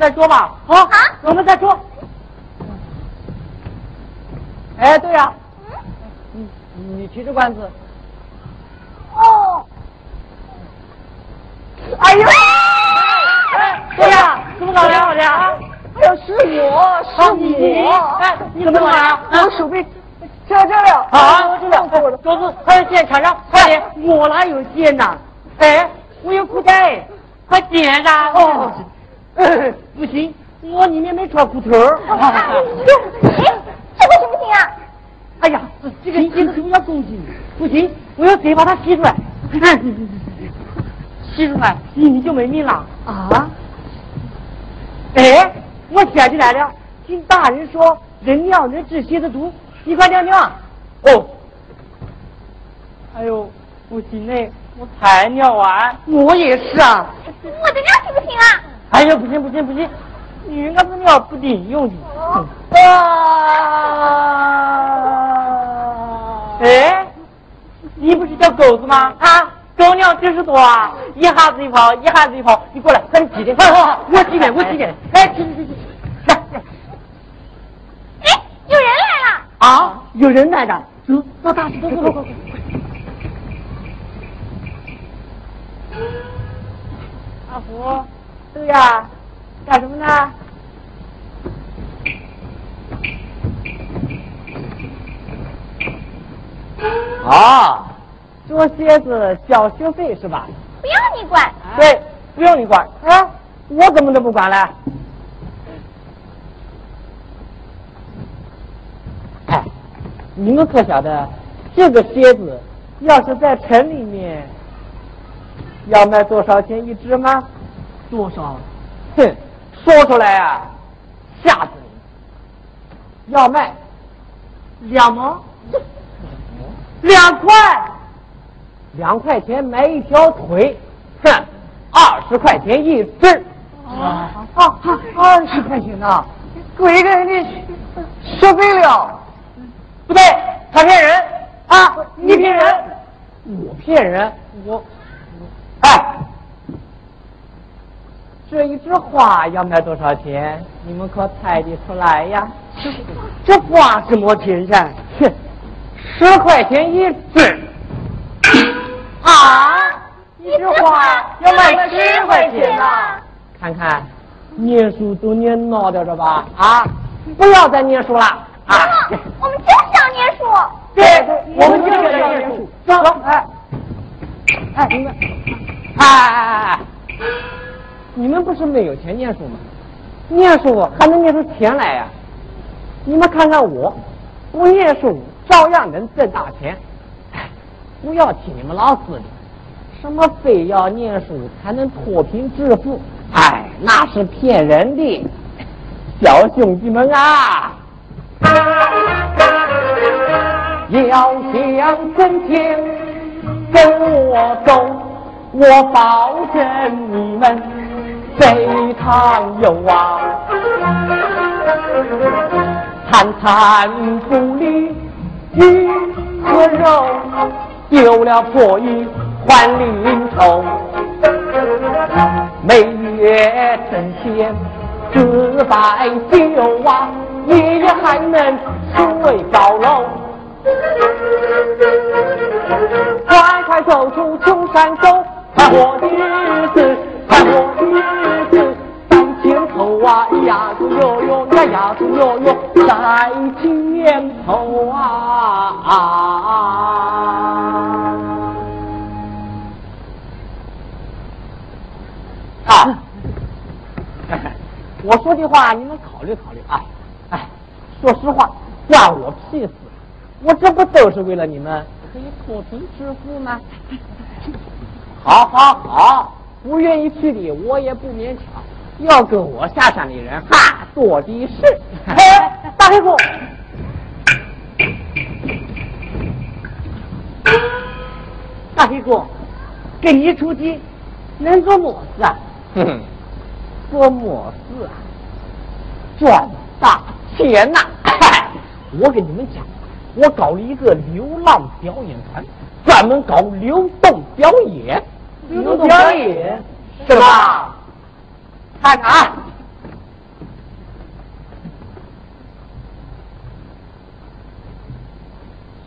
再说吧。好，啊我们再说。哎，对呀、嗯你提着罐子。哦，哎呦！哎，对呀、怎么搞的？我的啊？哎呦，是我，是你我。哎，你怎么搞的啊？我手臂折这了。啊，我知道，桌子还有线缠上，快点！我哪有线呐？哎，我有裤带，快点上！哦，哎 不行，我里面没穿裤头这个行不行啊？哎呀，这个吸的时候要攻击，不行，我要嘴把它吸出来。吸出来，你就没命了啊！哎，我想起来了，听大人说人尿能治蝎子毒，你快尿尿。哦。哎呦，不行嘞，我才尿完。我也是啊。我的尿行不行啊？哎呦，不行不行不行，女人家子尿不顶用的。啊！哎，你不是叫狗子吗？啊，狗尿就是多啊，一下子一跑，一下子一跑，你过来，快点挤点，快快快，我挤点，我挤点，哎，去去去去，来来哎，有人来了。啊，有人来的，走，到大石头，走走走走。阿福，对呀，干什么呢？啊，捉蝎子交学费是吧？不用你管。对，不用你管啊，我怎么能不管了？哎，你们可晓得，这个蝎子要是在城里面，要卖多少钱一只吗？多少？哼，说出来啊，吓死你！要卖两毛，两块，两块钱买一条腿，哼，二十块钱一只。啊啊！二十块钱呐，贵给你学费了。不对，他骗人啊！你骗人，我骗人，我，哎，这一枝花要卖多少钱？你们可猜得出来呀？这 这花什么钱噻？哼，十块钱一枝。啊！一枝花要卖十块钱呐！看看，念书都念孬掉了吧？啊！不要再念书了啊！我们就是要念书。对，我们就是要念书。走，哎，哎，你们，哎哎哎哎，你们不是没有钱念书吗？念书还能念出钱来呀、你们看看我，不念书照样能挣大钱。不要听你们老师的，什么非要念书才能脱贫致富？哎，那是骗人的。小兄弟们啊！要想挣钱跟我走，我保证你们非常有啊。餐餐不离鱼和肉，丢了破衣还零头。每月挣钱四百九啊，爷爷还能睡高楼。快快走出穷山沟，看我我说的话你们考虑考虑啊！哎，说实话，关我屁事！我这不都是为了你们可以脱贫致富吗？好好好，不愿意去的我也不勉强。要跟我下山的人，哈，多的是。哎，大黑狗，大黑狗，跟你出去能做么事啊？哼哼，做么事啊？赚大钱呐！我给你们讲，我搞了一个流浪表演团，专门搞流动表演。流动表演是吧？看看啊，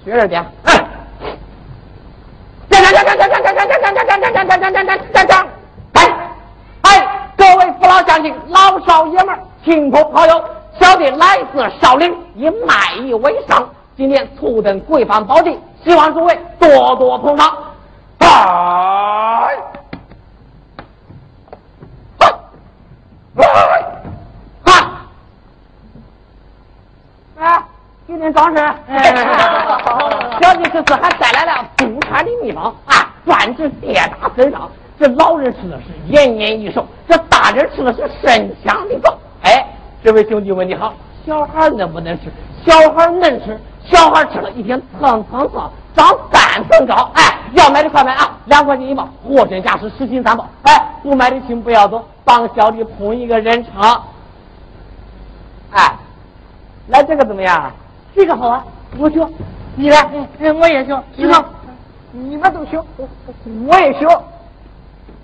学着点。哎，站站站站站站站站站站站站站站站站站站哎哎，各位父老乡亲、老少爷们、亲朋好友，小弟来自少林，以卖艺为生。今天初登贵方宝地，希望诸位多多捧场。哎。啊！啊！今天早晨，小弟这次还带来了祖传的秘方啊，专治跌打损伤。这老人吃的是延年益寿，这吃的是身香的够。哎，这位兄弟问你好，小孩能不能吃？小孩能吃，小孩吃了一天蹭蹭蹭长三层高。哎，要买的快买啊，两块钱一包，货真价实，十斤三包。哎，不买的请不要走。帮小弟捧一个人场，哎，来这个怎么样？这个好啊，我学。你来，嗯，我也学。行，你们都学，我也学。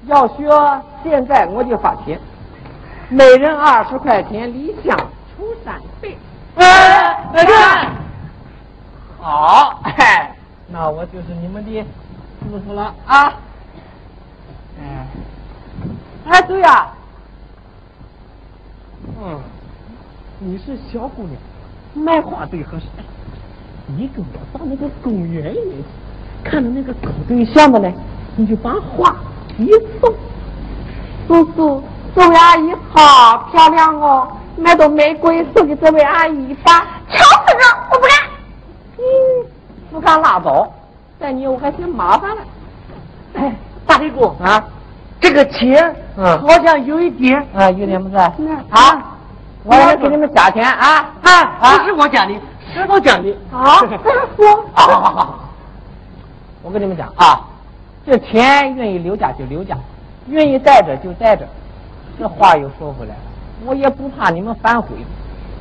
要学，现在我就发钱，每人二十块钱，礼相出三倍。哎，来看，好，哎，那我就是你们的师傅了啊。哎。哎，对呀，嗯，你是小姑娘，卖花最合适。你跟我到那个公园里去，看到那个搞对象的呢，你就把花一送。叔叔，这位阿姨好漂亮哦，买朵玫瑰送给这位阿姨吧。吵死了，我不干。嗯，不干拉倒，但你我还嫌麻烦了。哎，大黑姑啊。这个钱，嗯，好像有一点，啊，有点不是？好，我来给你们加钱啊啊！不是我讲的，是我讲的。好，我，好好好，我跟你们讲啊，这钱愿意留家就留家，愿意带着就带着。这话又说回来了，我也不怕你们反悔。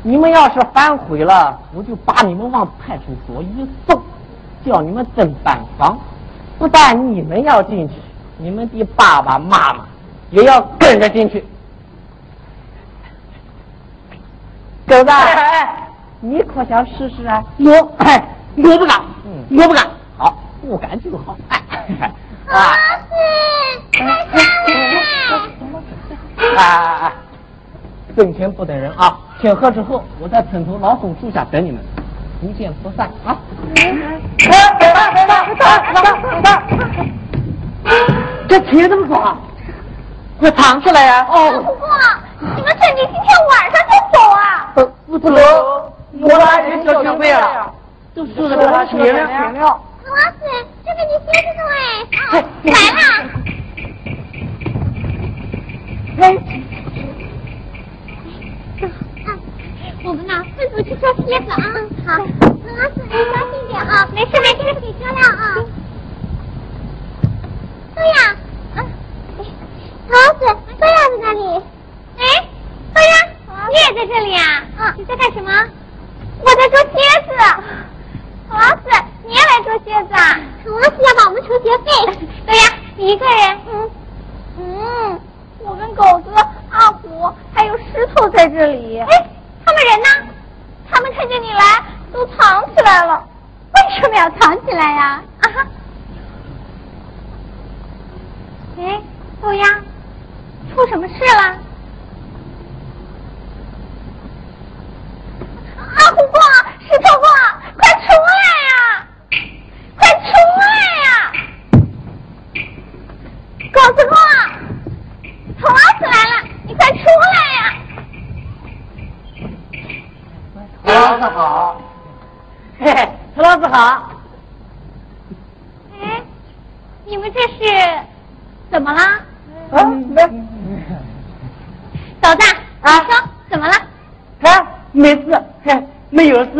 你们要是反悔了，我就把你们往派出所一送，叫你们登板房。不但你们要进去。你们的爸爸妈妈也要跟着进去，狗子，你可想试试啊？我，我不敢，我不敢。好，不敢就好。老师，哎哎哎，挣钱不等人啊！天黑之后，我在村头老松树下等你们，不见不散啊！这钱怎么抓？快藏起来呀！哦，不过你们趁机今天晚上就走啊！不不能，我来人交学费了，都输的他钱了。老师，这个你先生哎，来了。哎，我们呢，分组去挑鞋子啊。好，老师，你小心点啊，没事没事，可以漂亮啊。对呀，啊，老子，豆芽在哪里？哎，豆芽，你也在这里啊？嗯，你在干什么？我在做鞋子。老子，你也来做鞋子啊？老子要帮我们出学费。对呀，你一个人？嗯嗯，我跟狗子、阿虎还有石头在这里。哎，他们人呢？他们看见你来都藏起来了。为什么要藏起来呀？啊哈。哎，豆芽，出什么事了？阿虎哥，石头哥，快出来呀！快出来呀！狗子哥，臭老师来了，你快出来呀！老师好。嘿嘿，好。哎，你们这是怎么啦？啊，没。嫂子，你说怎么了？啊，没事，嘿，没有事。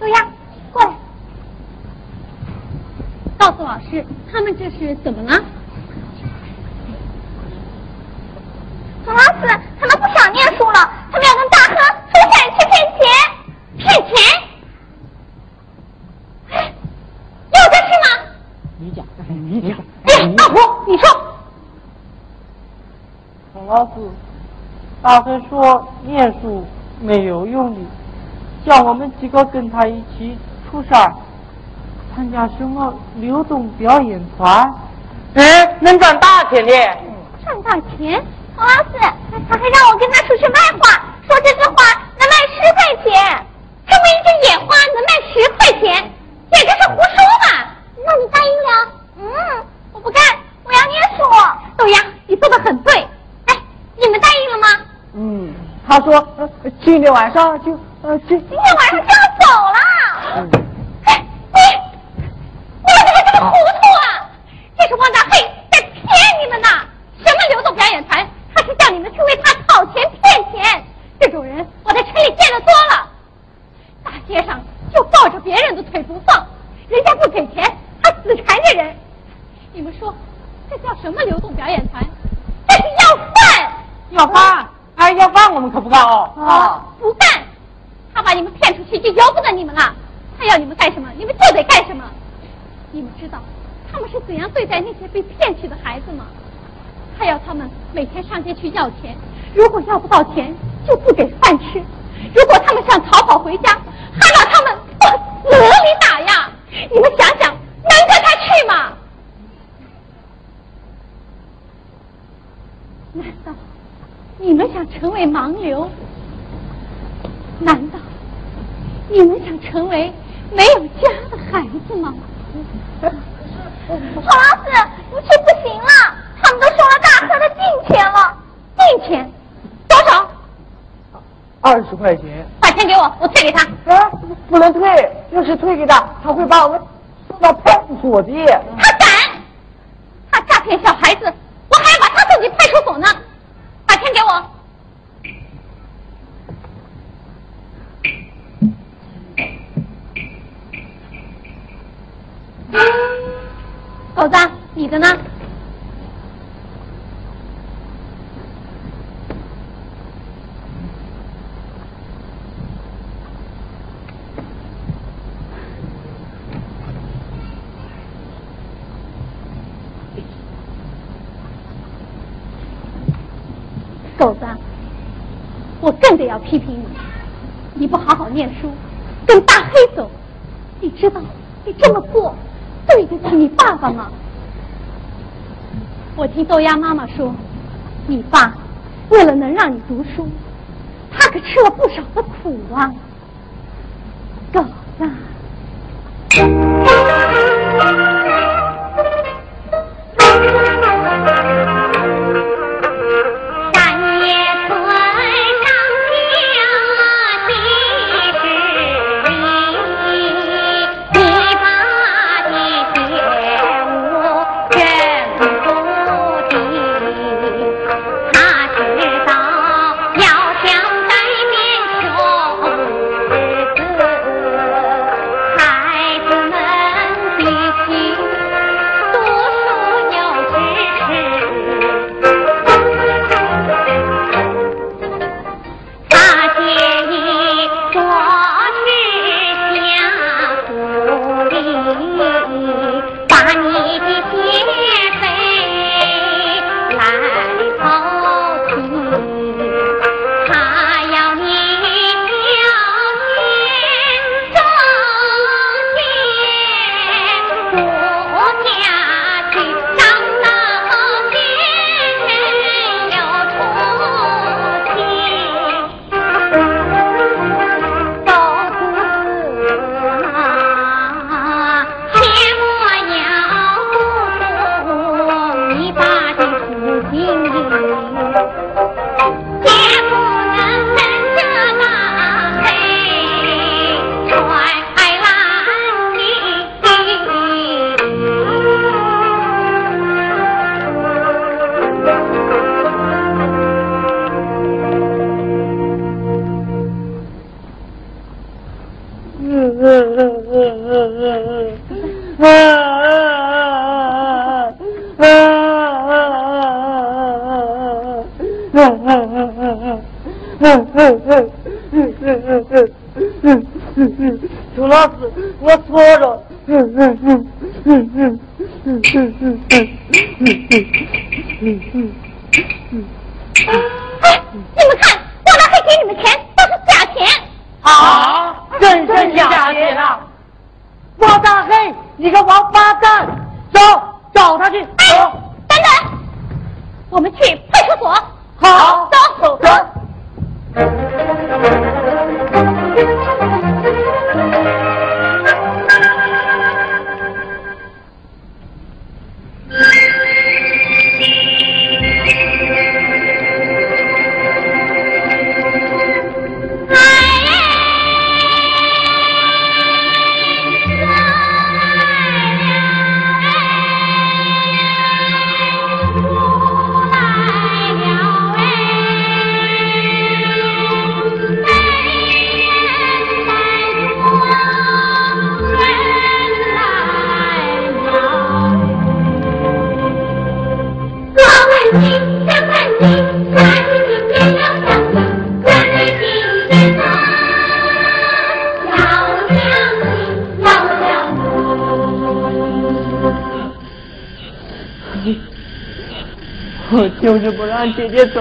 豆芽，过来，告诉老师，他们这是怎么了？老师，他们不想念书了，他们要跟大亨出钱去骗钱，骗钱？有这事吗？你讲，你讲。哎，大婆，你说。陈老师，大亨说念书没有用的，叫我们几个跟他一起出山，参加什么流动表演团，哎，能赚大钱的。赚大钱？老师，他还让我跟他出去卖花，说这枝花能卖十块钱。这么一枝野花能卖十块钱，简直是胡说嘛！那你答应了？嗯，我不干，我要念书。豆芽，你说的很对。哎，你们答应了吗？嗯，他说呃今天晚上就呃今今天晚上就要走了。哎，你你们怎么这么糊涂啊？这是汪大黑在骗你们呢！什么流动表演团？他是叫你们去为他讨钱骗钱，这种人我在城里见得多了。大街上就抱着别人的腿不放，人家不给钱，他死缠着人。你们说这叫什么流动表演团？这是要饭！要饭？哎，要饭我们可不干哦。啊，不干！他把你们骗出去就由不得你们了。他要你们干什么，你们就得干什么。你们知道他们是怎样对待那些被骗去的孩子吗？他要他们每天上街去要钱，如果要不到钱，就不给饭吃；如果他们想逃跑回家，还把他们往死里打呀！你们想想，能跟他去吗？难道你们想成为盲流？难道你们想成为没有家的孩子吗？黄老师，你去不行了，他们都收了大亨的定钱了。定钱多少？二十块钱。把钱给我，我退给他。啊，不能退，要是退给他，他会把我们送到派出所的。他敢！他诈骗小孩子，我还要把他送进派出所呢。把钱给我。狗子，你的呢？狗子，我更得要批评你，你不好好念书，跟大黑走，你知道你这么做是你爸爸吗？我听豆芽妈妈说，你爸为了能让你读书，他可吃了不少的苦啊，狗子。我就是不让姐姐走，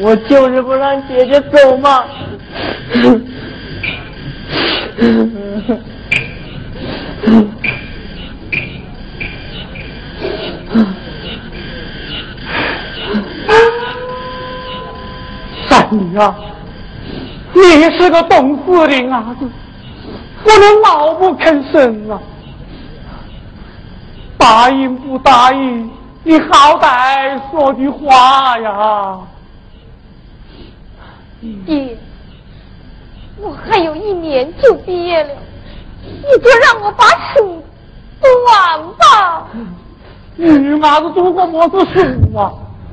我就是不让姐姐走嘛。三女啊，你是个懂事的伢子，不能老不吭声啊！答应不答应？你好歹说句话呀！爹，我还有一年就毕业了，你就让我把书读完吧。女伢子读过么子书啊？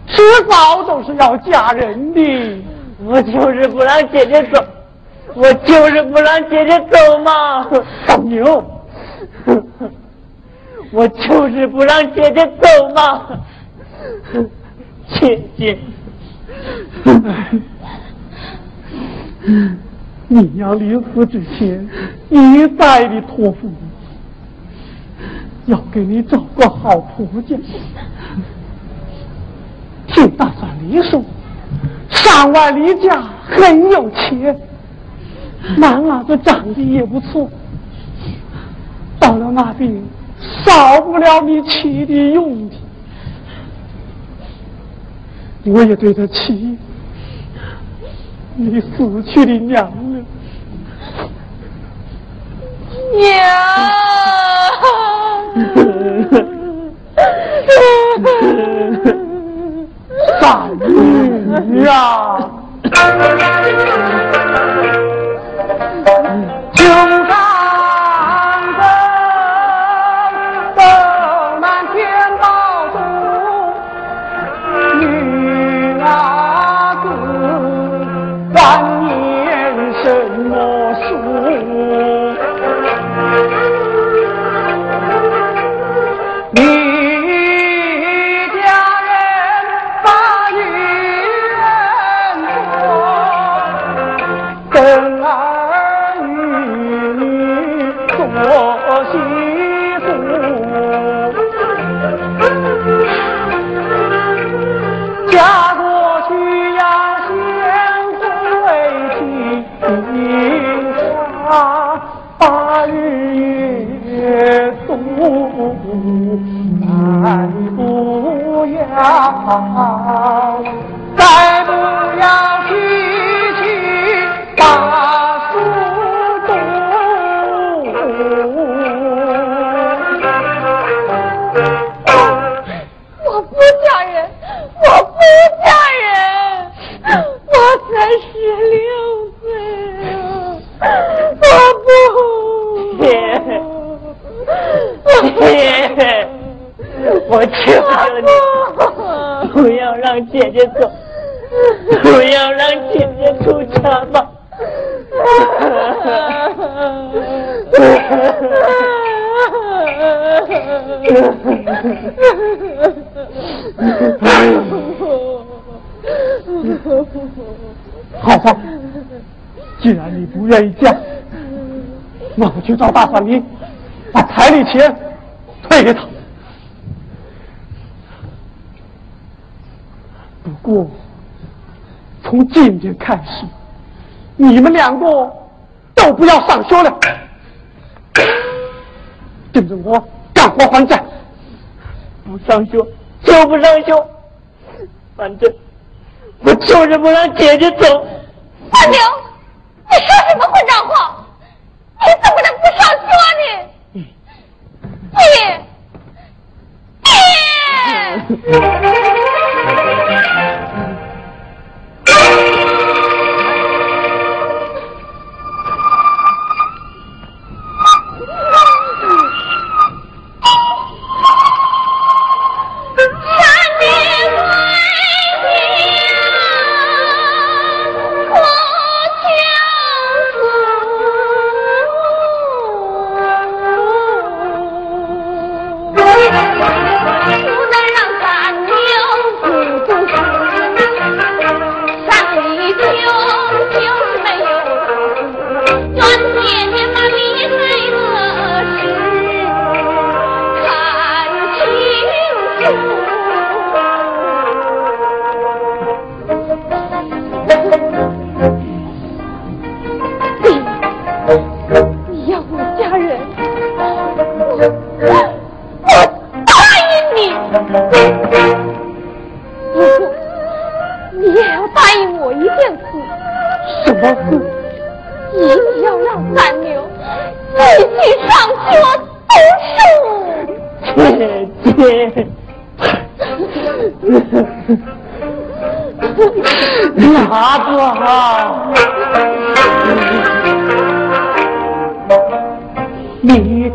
迟早都是要嫁人的。我就是不让姐姐走，我就是不让姐姐走嘛！放牛。我就是不让姐姐走嘛，姐姐，你要临死之前一再的托付我，要给你找个好婆家。听大山里说，山外离家很有钱，男儿子长得也不错，到了那边。少不了你妻的用的，我也对得起你死去的娘了。娘，三女更。我求求你，不要让姐姐走，不要让姐姐出家吧。好，既然你不愿意嫁，那我就找大傻妮，把彩礼钱退给他。不过，从今天开始，你们两个都不要上学了，跟着我干活还债。不上学就不上学，反正我就是不让姐姐走。阿牛，你说什么混账话？你怎么能不上学呢？你，你。你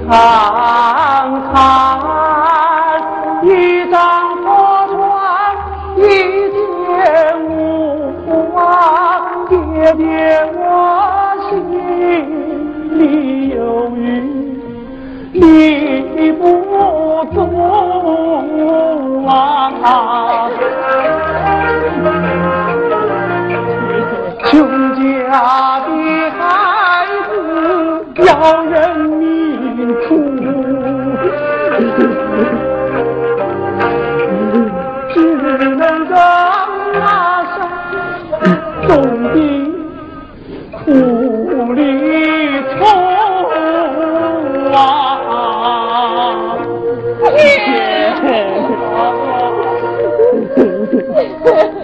对。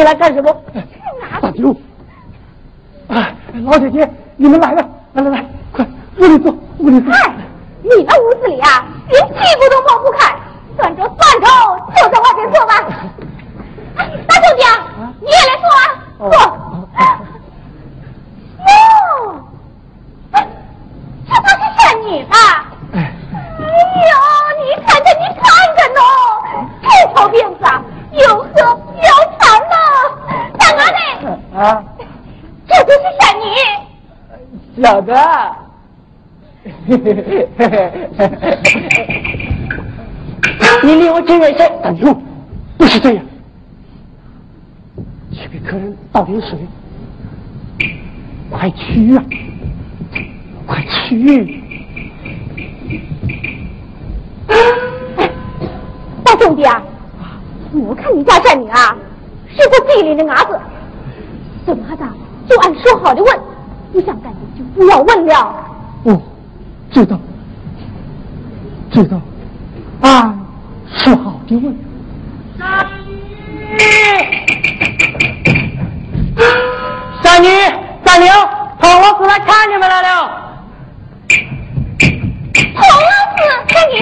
来干什么？大舅，哎，老姐姐，你们来了，来来来，快屋里坐，屋里坐。嗨，你那屋子里啊，连屁股都抹不开，算着算着就在外边坐吧。大兄弟啊，你也来坐啊，坐。哦，这不是仙女吧？哎呦，你看着你看着喏，这条辫子啊，又黑又。啊，这就是仙女，晓得。你离我近点些，大牛，不是这样，去给客人倒点水，快去啊，快去！大兄弟啊，我看你家仙女啊，是个地里的伢子。怎么的？就按说好的问，不想干的就不要问了。哦，知道，知道，啊，说好的问。三女，三女，三娘，彭老师来看你们来了。彭老师，三娘，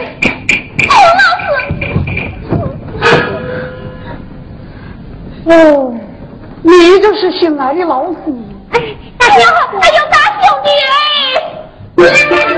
彭老师。哦，你就是新来的老师。哎呦哎呦大兄弟哎。